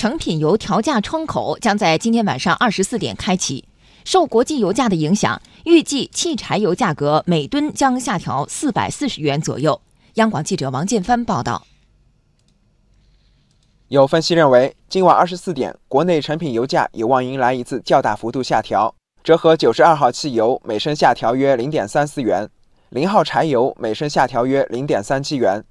成品油调价窗口将在今天晚上二十四点开启。受国际油价的影响，预计汽柴油价格每吨将下调四百四十元左右。央广记者王建帆报道。有分析认为，今晚二十四点，国内成品油价有望迎来一次较大幅度下调，折合九十二号汽油每升下调约零点三四元，零号柴油每升下调约零点三七元。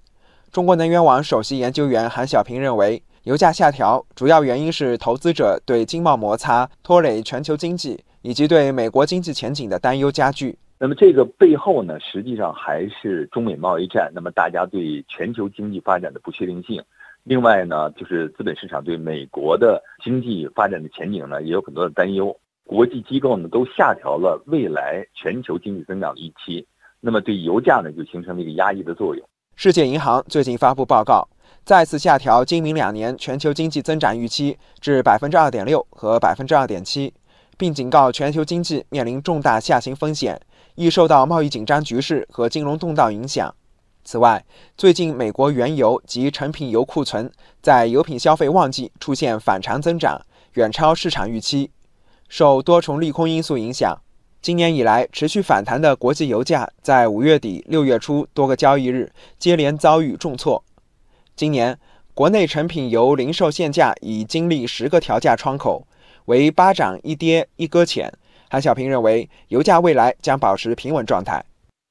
中国能源网首席研究员韩小平认为，油价下调主要原因是投资者对经贸摩擦拖累全球经济以及对美国经济前景的担忧加剧。那么这个背后呢，实际上还是中美贸易战，那么大家对全球经济发展的不确定性。另外呢，就是资本市场对美国的经济发展的前景呢，也有很多的担忧。国际机构呢都下调了未来全球经济增长的预期，那么对油价呢就形成了一个压抑的作用。世界银行最近发布报告，再次下调今明两年全球经济增长预期至百分之二点六和百分之二点七，并警告全球经济面临重大下行风险，易受到贸易紧张局势和金融动荡影响。此外，最近美国原油及成品油库存在油品消费旺季出现反常增长，远超市场预期。受多重利空因素影响，今年以来持续反弹的国际油价在五月底、六月初多个交易日接连遭遇重挫。今年国内成品油零售限价已经历十个调价窗口，为八涨一跌一搁浅。韩小平认为，油价未来将保持平稳状态。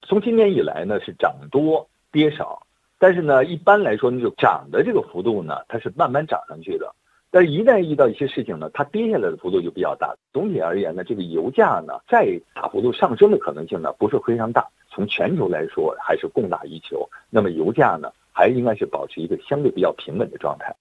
从今年以来呢，是涨多。跌少，但是呢，一般来说，那就涨的这个幅度呢，它是慢慢涨上去的。但是，一旦遇到一些事情呢，它跌下来的幅度就比较大。总体而言呢，这个油价呢，再大幅度上升的可能性呢，不是非常大。从全球来说，还是供大于求。那么，油价呢，还应该是保持一个相对比较平稳的状态。